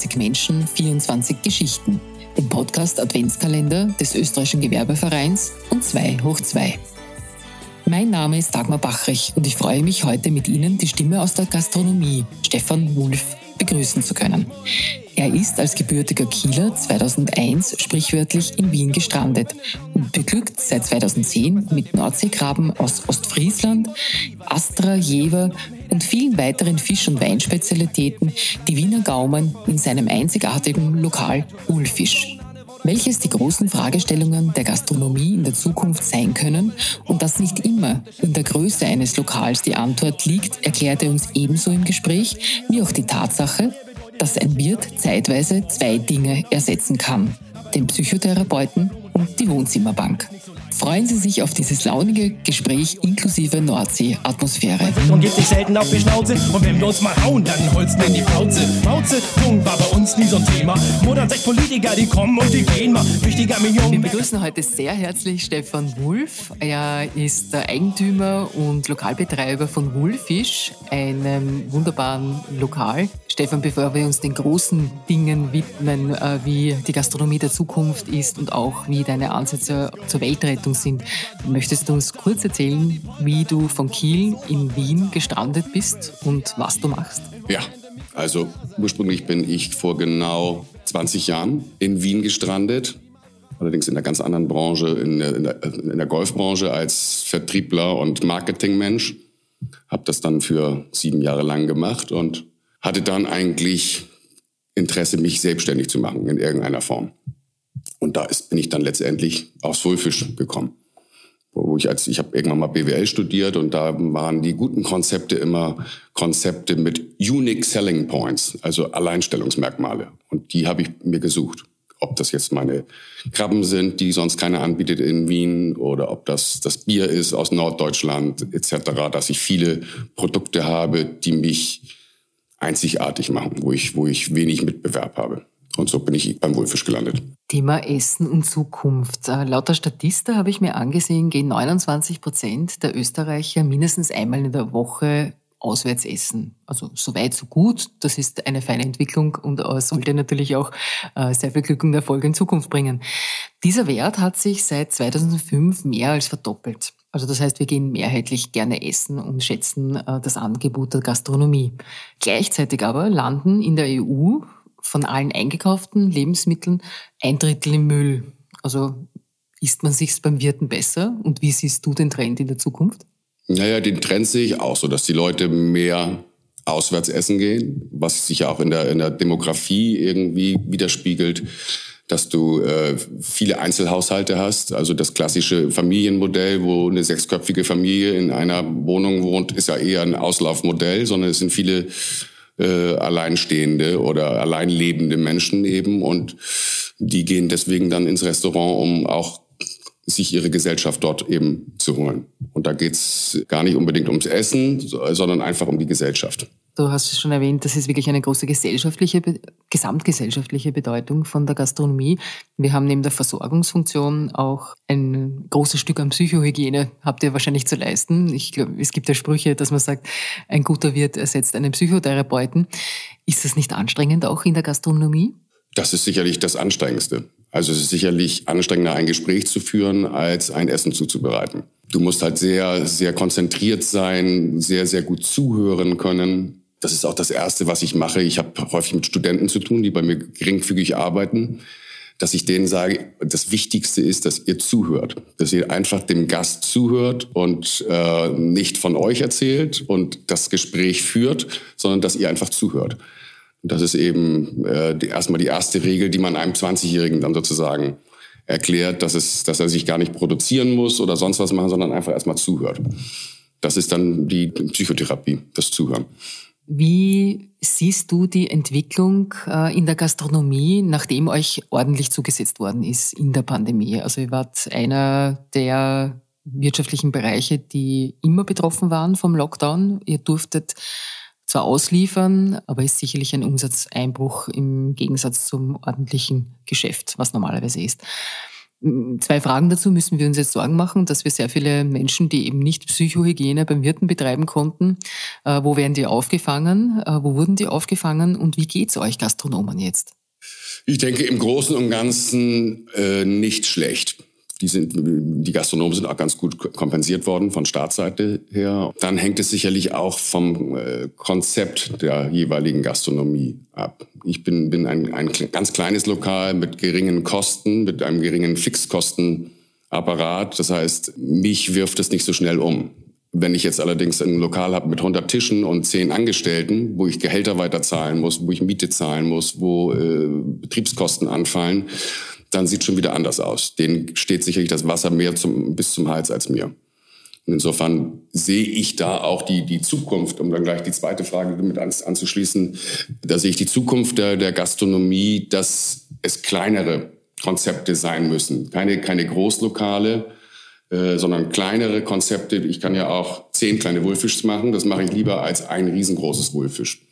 24 Menschen, 24 Geschichten. Dem Podcast Adventskalender des österreichischen Gewerbevereins und 2 hoch 2. Mein Name ist Dagmar Bachrich und ich freue mich heute mit Ihnen die Stimme aus der Gastronomie, Stefan Wulff, begrüßen zu können. Er ist als gebürtiger Kieler 2001 sprichwörtlich in Wien gestrandet und beglückt seit 2010 mit Nordseekrabben aus Ostfriesland, Astra, Jever und vielen weiteren Fisch- und Weinspezialitäten die Wiener Gaumen in seinem einzigartigen Lokal Ulfisch welches die großen Fragestellungen der Gastronomie in der Zukunft sein können und dass nicht immer in der Größe eines Lokals die Antwort liegt, erklärte uns ebenso im Gespräch wie auch die Tatsache, dass ein Wirt zeitweise zwei Dinge ersetzen kann, den Psychotherapeuten und die Wohnzimmerbank. Freuen Sie sich auf dieses launige Gespräch inklusive Nordsee-Atmosphäre. Und gibt sich selten auf die Schnauze. Und wenn wir uns mal hauen, dann holst du in die Pauze. Pauze, Punkt, war bei uns nie so ein Thema. Modern sechs Politiker, die kommen und die gehen mal. Wichtiger Million. Wir begrüßen heute sehr herzlich Stefan Wulff. Er ist der Eigentümer und Lokalbetreiber von Wulfisch, einem wunderbaren Lokal. Stefan, bevor wir uns den großen Dingen widmen, äh, wie die Gastronomie der Zukunft ist und auch wie deine Ansätze zur Weltrettung Begleitung sind. Möchtest du uns kurz erzählen, wie du von Kiel in Wien gestrandet bist und was du machst? Ja, also ursprünglich bin ich vor genau 20 Jahren in Wien gestrandet. Allerdings in einer ganz anderen Branche, in der, in der, in der Golfbranche als Vertriebler und Marketingmensch. Habe das dann für sieben Jahre lang gemacht und hatte dann eigentlich Interesse, mich selbstständig zu machen in irgendeiner Form. Und da ist, bin ich dann letztendlich aufs Wohlfisch gekommen. Wo ich als, ich habe irgendwann mal BWL studiert und da waren die guten Konzepte immer Konzepte mit Unique Selling Points, also Alleinstellungsmerkmale. Und die habe ich mir gesucht. Ob das jetzt meine Krabben sind, die sonst keiner anbietet in Wien, oder ob das das Bier ist aus Norddeutschland etc., dass ich viele Produkte habe, die mich einzigartig machen, wo ich, wo ich wenig Mitbewerb habe. Und so bin ich beim Wohlfisch gelandet. Thema Essen und Zukunft. Äh, laut der Statista habe ich mir angesehen, gehen 29 Prozent der Österreicher mindestens einmal in der Woche auswärts essen. Also so weit, so gut. Das ist eine feine Entwicklung und äh, sollte natürlich auch äh, sehr viel Glück und Erfolg in Zukunft bringen. Dieser Wert hat sich seit 2005 mehr als verdoppelt. Also das heißt, wir gehen mehrheitlich gerne essen und schätzen das Angebot der Gastronomie. Gleichzeitig aber landen in der EU von allen eingekauften Lebensmitteln ein Drittel im Müll. Also isst man sich's beim Wirten besser? Und wie siehst du den Trend in der Zukunft? Naja, den Trend sehe ich auch so, dass die Leute mehr auswärts essen gehen, was sich ja auch in der, in der Demografie irgendwie widerspiegelt, dass du äh, viele Einzelhaushalte hast. Also das klassische Familienmodell, wo eine sechsköpfige Familie in einer Wohnung wohnt, ist ja eher ein Auslaufmodell, sondern es sind viele äh, alleinstehende oder alleinlebende Menschen eben und die gehen deswegen dann ins Restaurant, um auch sich ihre Gesellschaft dort eben zu holen. Und da geht's gar nicht unbedingt ums Essen, sondern einfach um die Gesellschaft. Du hast es schon erwähnt, das ist wirklich eine große gesellschaftliche, gesamtgesellschaftliche Bedeutung von der Gastronomie. Wir haben neben der Versorgungsfunktion auch ein großes Stück an Psychohygiene, habt ihr wahrscheinlich zu leisten. Ich glaube, es gibt ja Sprüche, dass man sagt, ein guter Wirt ersetzt einen Psychotherapeuten. Ist das nicht anstrengend auch in der Gastronomie? Das ist sicherlich das Anstrengendste. Also es ist sicherlich anstrengender, ein Gespräch zu führen, als ein Essen zuzubereiten. Du musst halt sehr, sehr konzentriert sein, sehr, sehr gut zuhören können. Das ist auch das Erste, was ich mache. Ich habe häufig mit Studenten zu tun, die bei mir geringfügig arbeiten, dass ich denen sage, das Wichtigste ist, dass ihr zuhört, dass ihr einfach dem Gast zuhört und äh, nicht von euch erzählt und das Gespräch führt, sondern dass ihr einfach zuhört. Das ist eben äh, die, erstmal die erste Regel, die man einem 20-Jährigen dann sozusagen erklärt, dass, es, dass er sich gar nicht produzieren muss oder sonst was machen, sondern einfach erstmal zuhört. Das ist dann die Psychotherapie, das Zuhören. Wie siehst du die Entwicklung äh, in der Gastronomie, nachdem euch ordentlich zugesetzt worden ist in der Pandemie? Also ihr wart einer der wirtschaftlichen Bereiche, die immer betroffen waren vom Lockdown. Ihr durftet zwar ausliefern, aber ist sicherlich ein Umsatzeinbruch im Gegensatz zum ordentlichen Geschäft, was normalerweise ist. Zwei Fragen dazu. Müssen wir uns jetzt Sorgen machen, dass wir sehr viele Menschen, die eben nicht Psychohygiene beim Wirten betreiben konnten, äh, wo werden die aufgefangen? Äh, wo wurden die aufgefangen? Und wie geht's euch Gastronomen jetzt? Ich denke im Großen und Ganzen äh, nicht schlecht. Die, sind, die Gastronomen sind auch ganz gut kompensiert worden von Staatsseite her. Dann hängt es sicherlich auch vom äh, Konzept der jeweiligen Gastronomie ab. Ich bin, bin ein, ein ganz kleines Lokal mit geringen Kosten, mit einem geringen Fixkostenapparat. Das heißt, mich wirft es nicht so schnell um. Wenn ich jetzt allerdings ein Lokal habe mit 100 Tischen und 10 Angestellten, wo ich Gehälter weiter zahlen muss, wo ich Miete zahlen muss, wo äh, Betriebskosten anfallen, dann sieht schon wieder anders aus. Denen steht sicherlich das Wasser mehr zum, bis zum Hals als mir. Und insofern sehe ich da auch die, die Zukunft, um dann gleich die zweite Frage damit anzuschließen, da sehe ich die Zukunft der, der Gastronomie, dass es kleinere Konzepte sein müssen. Keine, keine Großlokale, äh, sondern kleinere Konzepte. Ich kann ja auch zehn kleine Wohlfischs machen. Das mache ich lieber als ein riesengroßes Wohlfisch.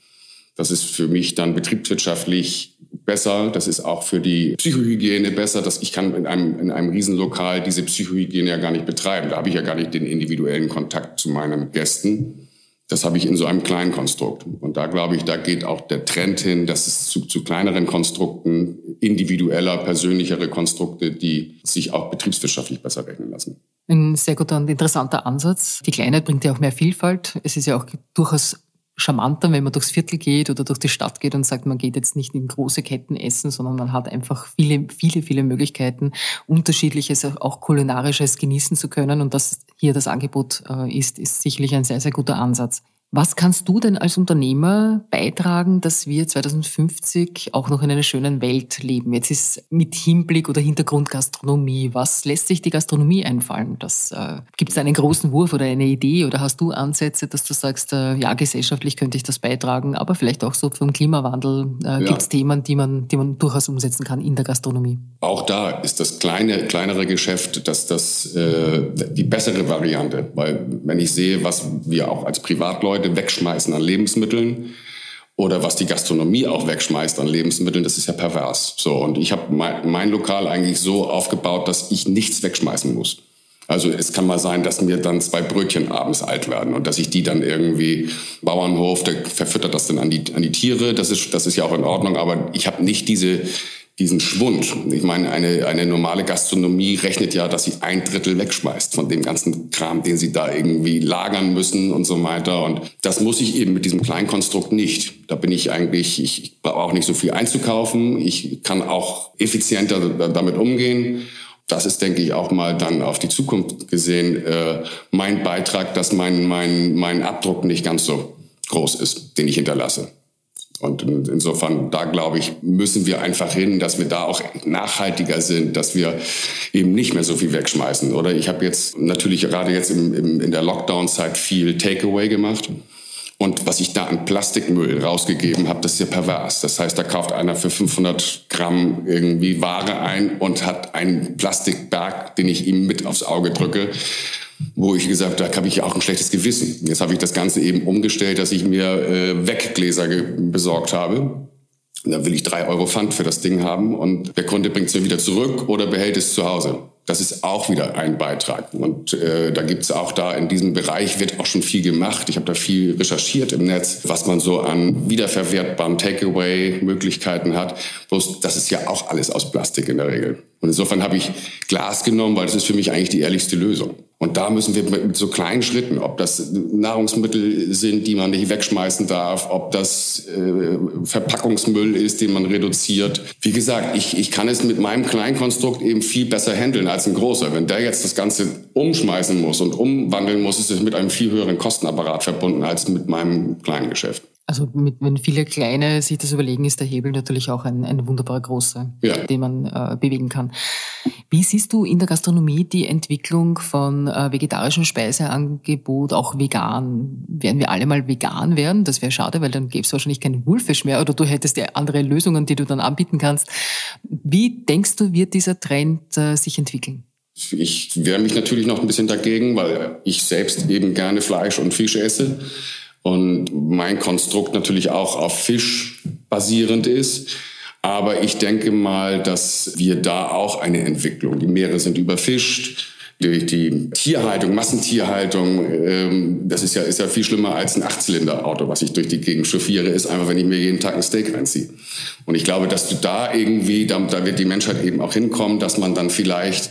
Das ist für mich dann betriebswirtschaftlich besser. Das ist auch für die Psychohygiene besser. Dass ich kann in einem, in einem Riesenlokal diese Psychohygiene ja gar nicht betreiben. Da habe ich ja gar nicht den individuellen Kontakt zu meinen Gästen. Das habe ich in so einem kleinen Konstrukt. Und da glaube ich, da geht auch der Trend hin, dass es zu, zu kleineren Konstrukten, individueller, persönlichere Konstrukte, die sich auch betriebswirtschaftlich besser rechnen lassen. Ein sehr guter und interessanter Ansatz. Die Kleinheit bringt ja auch mehr Vielfalt. Es ist ja auch durchaus charmanter, wenn man durchs Viertel geht oder durch die Stadt geht und sagt, man geht jetzt nicht in große Ketten essen, sondern man hat einfach viele, viele, viele Möglichkeiten, unterschiedliches, auch kulinarisches genießen zu können. Und dass hier das Angebot äh, ist, ist sicherlich ein sehr, sehr guter Ansatz. Was kannst du denn als Unternehmer beitragen, dass wir 2050 auch noch in einer schönen Welt leben? Jetzt ist mit Hinblick oder Hintergrund Gastronomie. Was lässt sich die Gastronomie einfallen? Das, äh, Gibt es einen großen Wurf oder eine Idee oder hast du Ansätze, dass du sagst, äh, ja, gesellschaftlich könnte ich das beitragen, aber vielleicht auch so vom Klimawandel äh, ja. gibt es Themen, die man, die man durchaus umsetzen kann in der Gastronomie? Auch da ist das kleine, kleinere Geschäft das, das, äh, die bessere Variante, weil wenn ich sehe, was wir auch als Privatleute Leute wegschmeißen an Lebensmitteln oder was die Gastronomie auch wegschmeißt an Lebensmitteln, das ist ja pervers. So und ich habe mein, mein Lokal eigentlich so aufgebaut, dass ich nichts wegschmeißen muss. Also es kann mal sein, dass mir dann zwei Brötchen abends alt werden und dass ich die dann irgendwie Bauernhof, der verfüttert das dann an die, an die Tiere. Das ist, das ist ja auch in Ordnung, aber ich habe nicht diese diesen Schwund. Ich meine, eine, eine normale Gastronomie rechnet ja, dass sie ein Drittel wegschmeißt von dem ganzen Kram, den sie da irgendwie lagern müssen und so weiter. Und das muss ich eben mit diesem Kleinkonstrukt nicht. Da bin ich eigentlich, ich brauche nicht so viel einzukaufen. Ich kann auch effizienter damit umgehen. Das ist, denke ich, auch mal dann auf die Zukunft gesehen äh, mein Beitrag, dass mein, mein, mein Abdruck nicht ganz so groß ist, den ich hinterlasse. Und insofern, da glaube ich, müssen wir einfach hin, dass wir da auch nachhaltiger sind, dass wir eben nicht mehr so viel wegschmeißen. Oder ich habe jetzt natürlich gerade jetzt im, im, in der Lockdown-Zeit viel Takeaway gemacht. Und was ich da an Plastikmüll rausgegeben habe, das ist ja pervers. Das heißt, da kauft einer für 500 Gramm irgendwie Ware ein und hat einen Plastikberg, den ich ihm mit aufs Auge drücke wo ich gesagt habe, da habe ich ja auch ein schlechtes Gewissen. Jetzt habe ich das Ganze eben umgestellt, dass ich mir äh, Weggläser besorgt habe. Dann will ich drei Euro Pfand für das Ding haben und der Kunde bringt es mir wieder zurück oder behält es zu Hause. Das ist auch wieder ein Beitrag. Und äh, da gibt's auch da in diesem Bereich wird auch schon viel gemacht. Ich habe da viel recherchiert im Netz, was man so an wiederverwertbaren Takeaway-Möglichkeiten hat. Bloß das ist ja auch alles aus Plastik in der Regel. Und insofern habe ich Glas genommen, weil das ist für mich eigentlich die ehrlichste Lösung. Und da müssen wir mit so kleinen Schritten, ob das Nahrungsmittel sind, die man nicht wegschmeißen darf, ob das äh, Verpackungsmüll ist, den man reduziert. Wie gesagt, ich, ich kann es mit meinem Kleinkonstrukt eben viel besser handeln als ein großer. Wenn der jetzt das Ganze umschmeißen muss und umwandeln muss, ist es mit einem viel höheren Kostenapparat verbunden als mit meinem kleinen Geschäft. Also mit, wenn viele Kleine sich das überlegen, ist der Hebel natürlich auch ein, ein wunderbarer großer, ja. den man äh, bewegen kann. Wie siehst du in der Gastronomie die Entwicklung von äh, vegetarischem Speiseangebot, auch vegan? Werden wir alle mal vegan werden? Das wäre schade, weil dann gäbe es wahrscheinlich keinen Wulfisch mehr oder du hättest ja andere Lösungen, die du dann anbieten kannst. Wie denkst du, wird dieser Trend äh, sich entwickeln? Ich wehre mich natürlich noch ein bisschen dagegen, weil ich selbst eben gerne Fleisch und Fisch esse und mein Konstrukt natürlich auch auf Fisch basierend ist. Aber ich denke mal, dass wir da auch eine Entwicklung, die Meere sind überfischt, durch die Tierhaltung, Massentierhaltung, ähm, das ist ja, ist ja viel schlimmer als ein Achtzylinder-Auto, was ich durch die Gegend chauffiere, ist einfach, wenn ich mir jeden Tag ein Steak reinziehe. Und ich glaube, dass du da irgendwie, da, da wird die Menschheit eben auch hinkommen, dass man dann vielleicht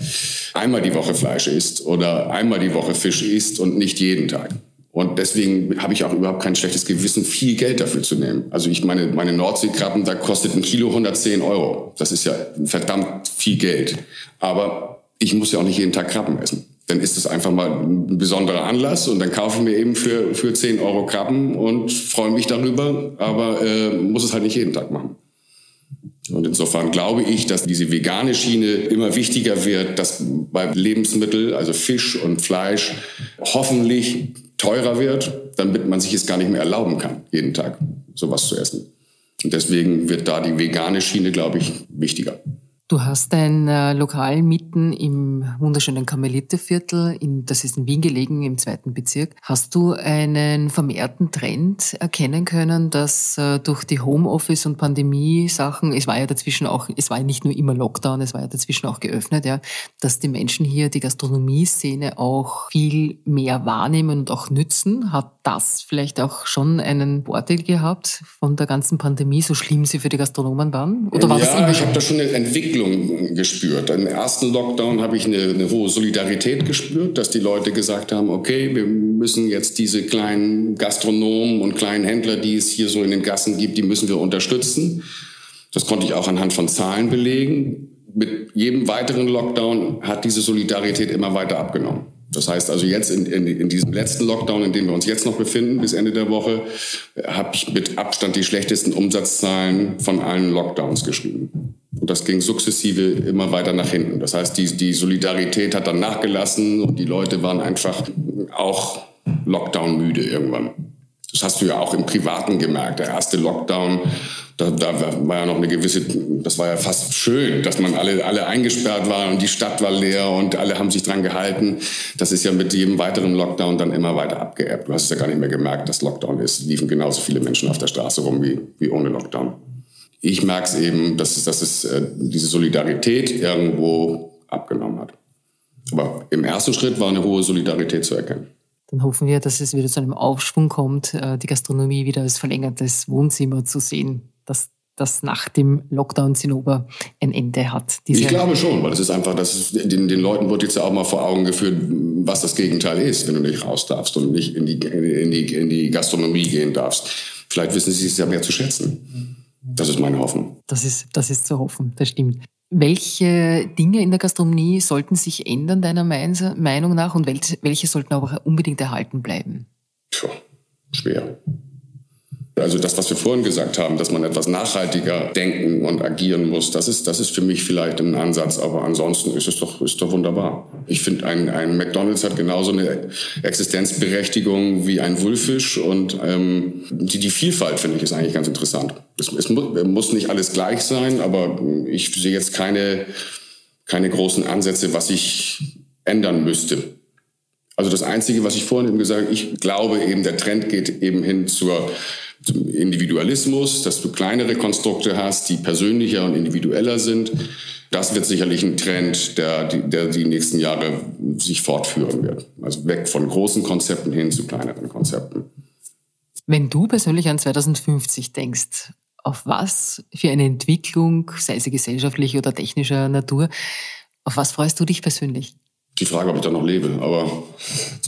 einmal die Woche Fleisch isst oder einmal die Woche Fisch isst und nicht jeden Tag. Und deswegen habe ich auch überhaupt kein schlechtes Gewissen, viel Geld dafür zu nehmen. Also ich meine, meine Nordseekrabben, da kostet ein Kilo 110 Euro. Das ist ja verdammt viel Geld. Aber ich muss ja auch nicht jeden Tag Krabben essen. Dann ist es einfach mal ein besonderer Anlass und dann kaufe ich mir eben für, für 10 Euro Krabben und freue mich darüber, aber äh, muss es halt nicht jeden Tag machen. Und insofern glaube ich, dass diese vegane Schiene immer wichtiger wird, dass bei Lebensmitteln, also Fisch und Fleisch, hoffentlich teurer wird, damit man sich es gar nicht mehr erlauben kann, jeden Tag sowas zu essen. Und deswegen wird da die vegane Schiene, glaube ich, wichtiger. Du hast ein äh, Lokal mitten im wunderschönen Karmeliterviertel, in, das ist in Wien gelegen, im zweiten Bezirk. Hast du einen vermehrten Trend erkennen können, dass äh, durch die Homeoffice- und Pandemie-Sachen, es war ja dazwischen auch, es war ja nicht nur immer Lockdown, es war ja dazwischen auch geöffnet, ja, dass die Menschen hier die Gastronomie-Szene auch viel mehr wahrnehmen und auch nützen? Hat das vielleicht auch schon einen Vorteil gehabt von der ganzen Pandemie, so schlimm sie für die Gastronomen waren? Oder war ja, das immer ich habe da schon eine Entwicklung gespürt. Im ersten Lockdown habe ich eine, eine, hohe Solidarität gespürt, dass die Leute gesagt haben, okay, wir müssen jetzt diese kleinen Gastronomen und kleinen Händler, die es hier so in den Gassen gibt, die müssen wir unterstützen. Das konnte ich auch anhand von Zahlen belegen. Mit jedem weiteren Lockdown hat diese Solidarität immer weiter abgenommen. Das heißt also jetzt in, in, in, diesem letzten Lockdown, in dem wir uns jetzt noch befinden, bis Ende der Woche, habe ich mit Abstand die schlechtesten Umsatzzahlen von allen Lockdowns geschrieben. Und das ging sukzessive immer weiter nach hinten. Das heißt, die, die Solidarität hat dann nachgelassen und die Leute waren einfach auch Lockdown-müde irgendwann. Das hast du ja auch im Privaten gemerkt. Der erste Lockdown, da, da war ja noch eine gewisse, das war ja fast schön, dass man alle, alle eingesperrt war und die Stadt war leer und alle haben sich dran gehalten. Das ist ja mit jedem weiteren Lockdown dann immer weiter abgeebbt. Du hast ja gar nicht mehr gemerkt, dass Lockdown ist. Liefen genauso viele Menschen auf der Straße rum wie, wie ohne Lockdown ich merke es eben, dass es, dass es äh, diese Solidarität irgendwo abgenommen hat. Aber im ersten Schritt war eine hohe Solidarität zu erkennen. Dann hoffen wir, dass es wieder zu einem Aufschwung kommt, äh, die Gastronomie wieder als verlängertes Wohnzimmer zu sehen, dass das nach dem Lockdown Zinnober ein Ende hat. ich glaube schon, weil es ist einfach, dass den, den, Leuten wird jetzt ja auch mal vor Augen geführt, was das Gegenteil ist, wenn du nicht raus darfst und nicht in die, in die, in die Gastronomie gehen darfst. Vielleicht wissen sie es ja mehr zu schätzen. Das ist meine Hoffnung. Das ist, das ist zu hoffen, das stimmt. Welche Dinge in der Gastronomie sollten sich ändern, deiner Meinung nach, und welche sollten aber unbedingt erhalten bleiben? Puh, schwer. Also das, was wir vorhin gesagt haben, dass man etwas nachhaltiger denken und agieren muss, das ist, das ist für mich vielleicht ein Ansatz, aber ansonsten ist es doch, ist doch wunderbar. Ich finde, ein, ein McDonald's hat genauso eine Existenzberechtigung wie ein Wulfisch und ähm, die, die Vielfalt, finde ich, ist eigentlich ganz interessant. Es, es muss, muss nicht alles gleich sein, aber ich sehe jetzt keine, keine großen Ansätze, was ich ändern müsste. Also das Einzige, was ich vorhin eben gesagt habe, ich glaube eben, der Trend geht eben hin zur Individualismus, dass du kleinere Konstrukte hast, die persönlicher und individueller sind. Das wird sicherlich ein Trend, der, der die nächsten Jahre sich fortführen wird. Also weg von großen Konzepten hin zu kleineren Konzepten. Wenn du persönlich an 2050 denkst, auf was für eine Entwicklung, sei sie gesellschaftlich oder technischer Natur, auf was freust du dich persönlich? Die Frage, ob ich da noch lebe, aber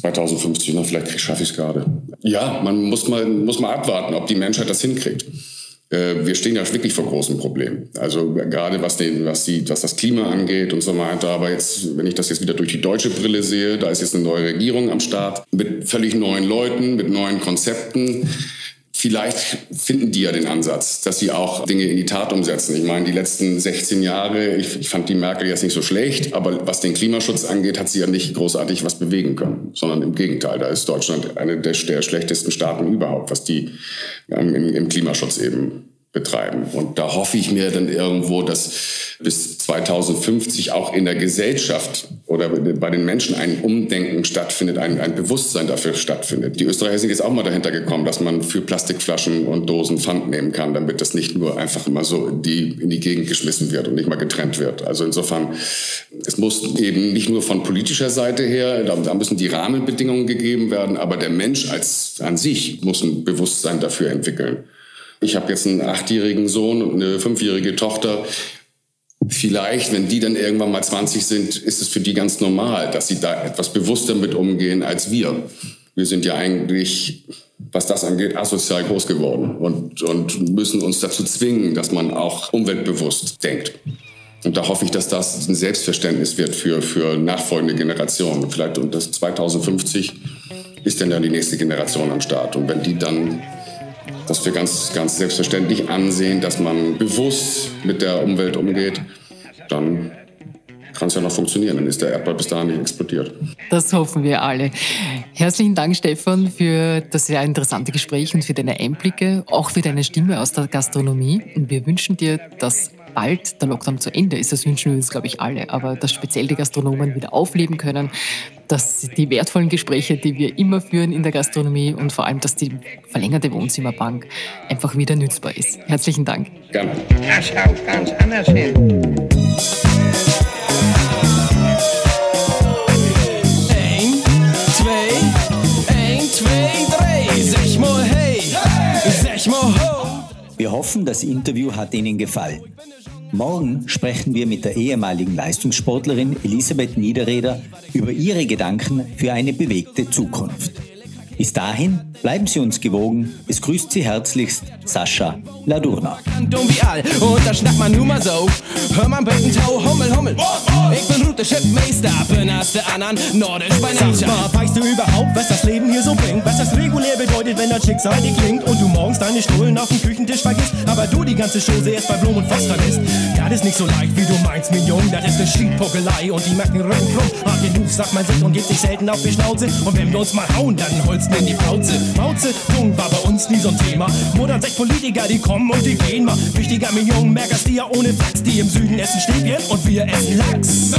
2050, noch, vielleicht schaffe ich es gerade. Ja, man muss mal, muss mal abwarten, ob die Menschheit das hinkriegt. Äh, wir stehen ja wirklich vor großen Problemen. Also gerade was, den, was, die, was das Klima angeht und so weiter. Aber jetzt, wenn ich das jetzt wieder durch die deutsche Brille sehe, da ist jetzt eine neue Regierung am Start mit völlig neuen Leuten, mit neuen Konzepten. Vielleicht finden die ja den Ansatz, dass sie auch Dinge in die Tat umsetzen. Ich meine, die letzten 16 Jahre, ich, ich, fand die Merkel jetzt nicht so schlecht, aber was den Klimaschutz angeht, hat sie ja nicht großartig was bewegen können, sondern im Gegenteil, da ist Deutschland eine der, der schlechtesten Staaten überhaupt, was die ähm, im, im, Klimaschutz eben betreiben. Und da hoffe ich mir dann irgendwo, dass bis 2050 auch in der Gesellschaft oder bei den Menschen ein Umdenken stattfindet, ein, ein Bewusstsein dafür stattfindet. Die Österreicher sind jetzt auch mal dahinter gekommen, dass man für Plastikflaschen und Dosen Pfand nehmen kann, damit das nicht nur einfach immer so in die, in die Gegend geschmissen wird und nicht mal getrennt wird. Also insofern, es muss eben nicht nur von politischer Seite her, da, da müssen die Rahmenbedingungen gegeben werden, aber der Mensch als an sich muss ein Bewusstsein dafür entwickeln. Ich habe jetzt einen achtjährigen Sohn und eine fünfjährige Tochter. Vielleicht, wenn die dann irgendwann mal 20 sind, ist es für die ganz normal, dass sie da etwas bewusster mit umgehen als wir. Wir sind ja eigentlich, was das angeht, asozial groß geworden und, und müssen uns dazu zwingen, dass man auch umweltbewusst denkt. Und da hoffe ich, dass das ein Selbstverständnis wird für, für nachfolgende Generationen. Vielleicht und das 2050 ist dann die nächste Generation am Start. Und wenn die dann das wir ganz, ganz selbstverständlich ansehen, dass man bewusst mit der Umwelt umgeht, dann kann es ja noch funktionieren. Dann ist der Erdball bis dahin nicht explodiert. Das hoffen wir alle. Herzlichen Dank, Stefan, für das sehr interessante Gespräch und für deine Einblicke, auch für deine Stimme aus der Gastronomie. Und wir wünschen dir, dass bald der Lockdown zu Ende ist. Das wünschen wir uns, glaube ich, alle. Aber dass speziell die Gastronomen wieder aufleben können, dass die wertvollen Gespräche, die wir immer führen in der Gastronomie und vor allem, dass die verlängerte Wohnzimmerbank einfach wieder nützbar ist. Herzlichen Dank. Gerne. Das schaut ganz anders hin. Wir hoffen, das Interview hat Ihnen gefallen. Morgen sprechen wir mit der ehemaligen Leistungssportlerin Elisabeth Niederreder über ihre Gedanken für eine bewegte Zukunft. Bis dahin bleiben Sie uns gewogen. Es grüßt Sie herzlichst Sascha Ladurna. Dumm wie all, und da schnackt man nur mal so. Hör mal beten Tau, Hummel, Hummel. Ich bin Route Shipmeister, bin als der anderen nordisch bei Sag mal, weißt du überhaupt, was das Leben hier so bringt? Was das regulär bedeutet, wenn das Schicksal dir klingt und du morgens deine Stullen auf dem Küchentisch vergisst, aber du die ganze Chose erst bei Blum und Foster lässt? Das ist nicht so leicht, wie du meinst, mein Jung, das ist ne Schiedpuckelei und die den Rücken krumm. Hart genug, sagt man sich und gibt sich selten auf die Schnauze und wenn wir uns mal hauen, dann holsten in die Pauze. Mauze, Jung war bei uns nie so ein Thema. Modern sechs Politiker, die kommen und die gehen mal. Wichtiger mir Jungen, merkst die ja ohne Flachs, die im Süden essen Stäbchen und wir essen Lachs.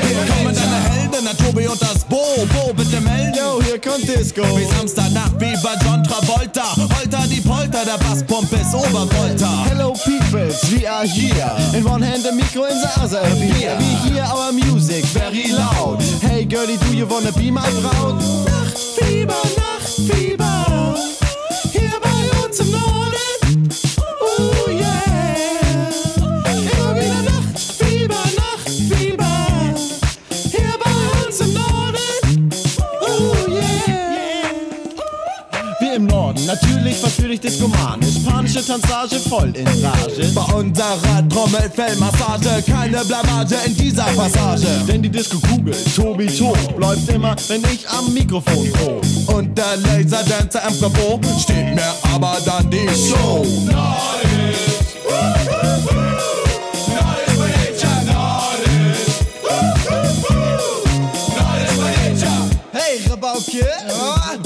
Hier kommen deine Helden, der Tobi und das Bo. Bo, bitte melden. Yo, hier kommt Disco. Wie Samstagnacht, wie bei Polter, der Basspump ist Obervolta. Hello peoples, we are here. In one hand the micro in the other beer. We hear our music very loud. Hey girlie, do you wanna be my Braut? Nachtfieber, Nachtfieber. Natürlich diskomanisch. Panische Tanzage voll in Rage. Bei unserer Trommelfellmassage keine Blamage in dieser Passage. Denn die Disco-Kugel, Tobi Tob, läuft immer, wenn ich am Mikrofon prob. Und der Laserdancer am Bravo steht mir aber dann die Show. Hey, Rabauke,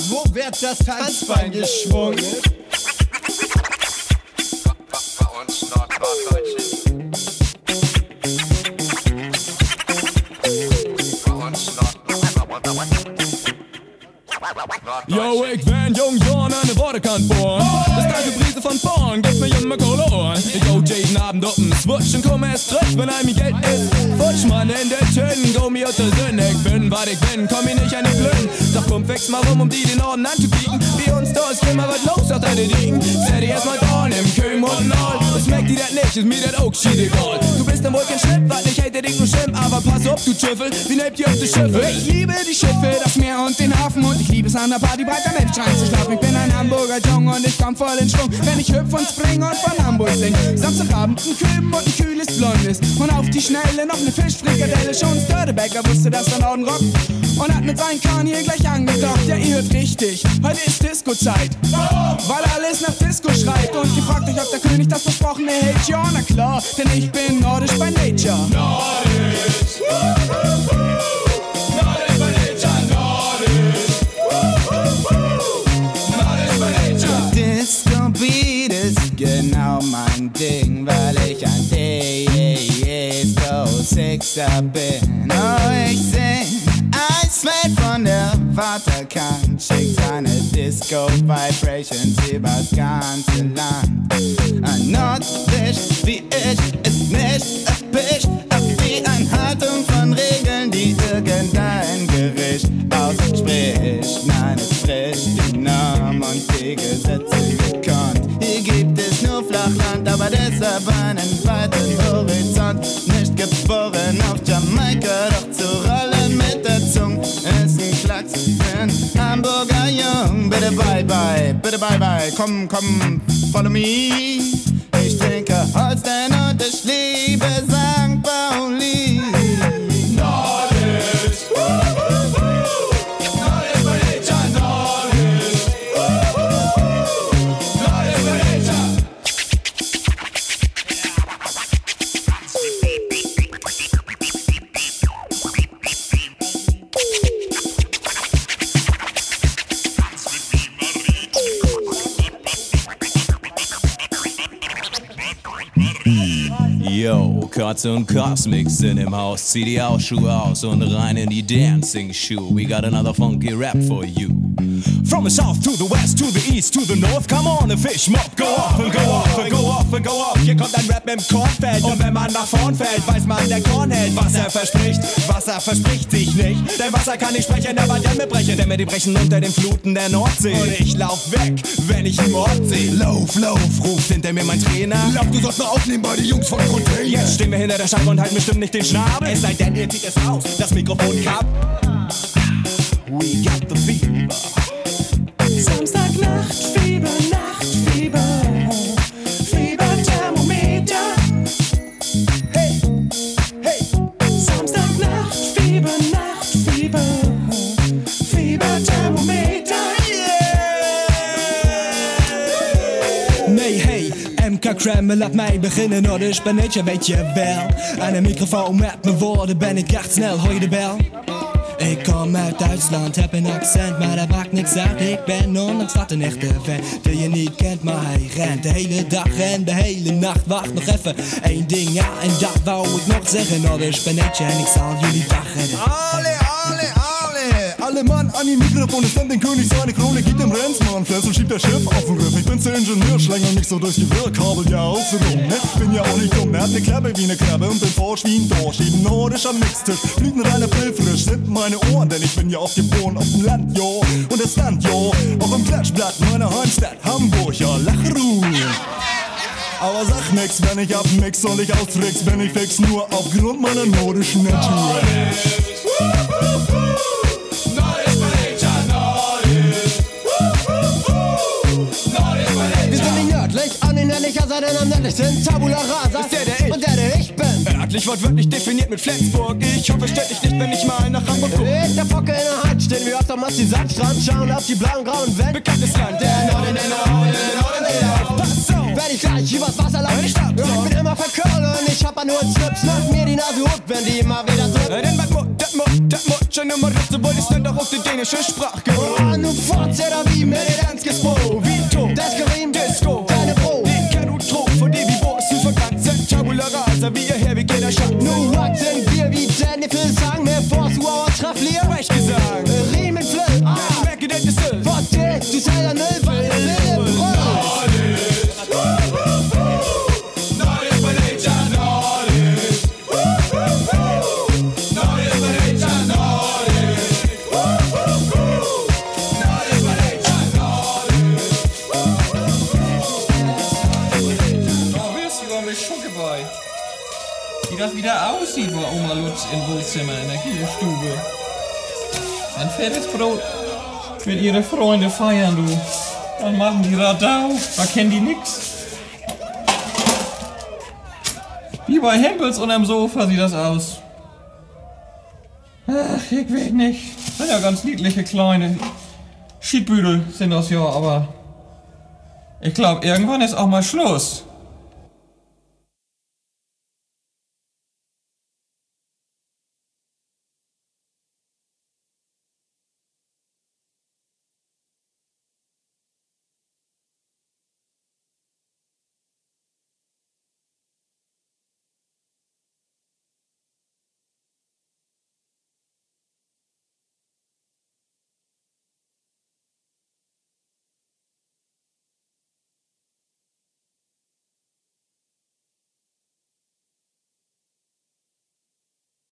wo wird das Tanzbein geschwungen? Bob Hutchins. Yo, ich bin jung John an der Borderkant born. Das steife Brise von vorn, gibt mir Kohle Ohren. Ich go jeden Abend auf den Switch und komm erst zurück, wenn einem Geld ist. Futsch, Mann, in der Tönen, go mir aus der Sünde. Ich bin, was ich bin, komm mir nicht an die Blöden. Doch komm, fix mal rum, um die den Norden anzubieten. Wie uns da ist immer was los, sagt deine Diegen. Zähl dir erstmal Dorn im Köhm und All. Das merkt die dat nicht, ist mir dat auch shit egal. Du bist am Wolken Schlipp, was ich hätte dich nur schlimm. Aber pass auf, du Tüffel, wie nehmt ihr auf die Schiffe? Ich liebe die Schiffe, das Meer und den Hafen. Und ich liebe es an der Party breiter Mensch reinzuschlafen. Ich bin ein Hamburger Junge und ich komm voll in Schwung. Wenn ich hüpf und spring und von Hamburg sing. Samstagabend ein Küben und ein kühles Blondes. Und auf die Schnelle noch ne Fischfrikadelle. Schon Störtebecker wusste, dass der Norden rockt. Und hat mit seinen Kahn hier gleich angedockt. Ja, ihr hört richtig, heute ist Disco-Zeit. Weil alles nach Disco schreit. Und ihr fragt euch, ob der König das versprochene hält. Ja, na klar, denn ich bin nordisch by nature. Nordisch. Disco-Sixer bin. Oh, ich sing Eisfeld von der Waterkant, schickt seine Disco-Vibrations übers ganze Land. Ein Nordfisch wie ich ist nicht erpischt, ab wie Einhaltung von Regeln, die irgendein Gericht ausspricht. Nein, es spricht die Norm und die Gesetze gekonnt. Hier gibt es nur Flachland, aber deshalb einen weiten bitte bye bye, bitte bye bye, komm, komm, follow me. Ich trinke Holstein und ich liebe St. Katze und Cosmic sind im Haus. Zieh die Hausschuhe aus und rein in die Dancing Shoe. We got another funky rap for you. From the south to the west, to the east, to the north, come on, a fish mob, go off and go off and go off and go off. Hier kommt ein Rap im Kornfeld und wenn man nach vorn fällt, weiß man, der Korn hält, was er verspricht. Wasser verspricht sich nicht, denn Wasser kann nicht sprechen, aber Dämme brechen, Dämme die brechen unter den Fluten der Nordsee. Und ich lauf weg, wenn ich einen Mord seh. Lauf, lauf, ruft hinter mir mein Trainer. Lauf, du sollst mal aufnehmen bei den Jungs von Container. Jetzt stehen wir hinter der Scheibe und halten bestimmt nicht den Schnabel. Es sei denn, ihr zieht es raus, das Mikrofon kap. We got the fever. MK Crammel laat mij beginnen, oh, dus weet je wel. Aan een microfoon met mijn woorden ben ik echt snel, hoor je de bel? Ik kom uit Duitsland, heb een accent, maar dat maakt niks uit. Ik ben ondanks dat een echte fan die je niet kent, maar hij rent de hele dag en de hele nacht. Wacht nog even, één ding, ja, en dat wou ik nog zeggen. Oh, dus ben en ik zal jullie redden. Alle Mann an die Mikrofone, stand den König seine Krone, gibt dem Rennsmann Fles und schiebt das Schiff auf den Griff. Ich bin's der Ingenieur, schlängel mich so durch die Wirrkabel, ja, außen rum, ne? Bin ja auch nicht dumm, er hat ne Klappe wie ne Krabbe und bin forsch wie ein Dorsch. Eben nordischer Mixtisch, fliegt mit einer Pillfrisch, sind meine Ohren, denn ich bin ja auch geboren auf dem Land, jo. Und es stand, jo, auch im Klatschblatt meiner Heimstadt, Hamburg, ja, Lachruhe. Aber sag nix, wenn ich abmix und ich austricks, bin ich fix nur aufgrund meiner nordischen Natur. Seid denn am nördlichsten Tabula rasa Ist der, der ich? Und der, der ich bin Örtlich wortwörtlich definiert mit Flensburg. Ich hoffe, stört dich nicht, wenn ich mal nach Hamburg guck. Ich der Focke in der Hand, stehen wir auf dem Mast, die Sandstrand, schauen auf die blauen, grauen Wände. Bekanntes Land, der Norden, der Norden, der Norden, der Norden. Pass auf! Werd ich gleich übers Wasser laufen. Hey, stopp, Ja, ich bin immer verkörlt und ich hab an nur Schnips. Mach mir die Nase hoch, wenn die immer wieder drückt. Denn was Mut, das Mut, das Mut, schon immer Ritze, wohl ist dann doch auf die dänische Sprache Oh, nu fortsätter vi med det danske sprog. Wie Tom, skal rime, Disco, Altså vi er her, vi shot Nu rock den bliver vi danne fede sang Med vores uovertræffelige rage-gesang Rimen flød, ah, væk i den sted. For det, du sejler ned, var det nede Wohnzimmer in der Kühlstube. Ein fettes Brot mit ihre Freunde feiern, du. Dann machen die Radau, da kennen die nix. Wie bei Hempels unterm Sofa sieht das aus. Ach, ich weiß nicht. Sind ja ganz niedliche kleine Schiedbüdel sind das ja, aber ich glaube, irgendwann ist auch mal Schluss.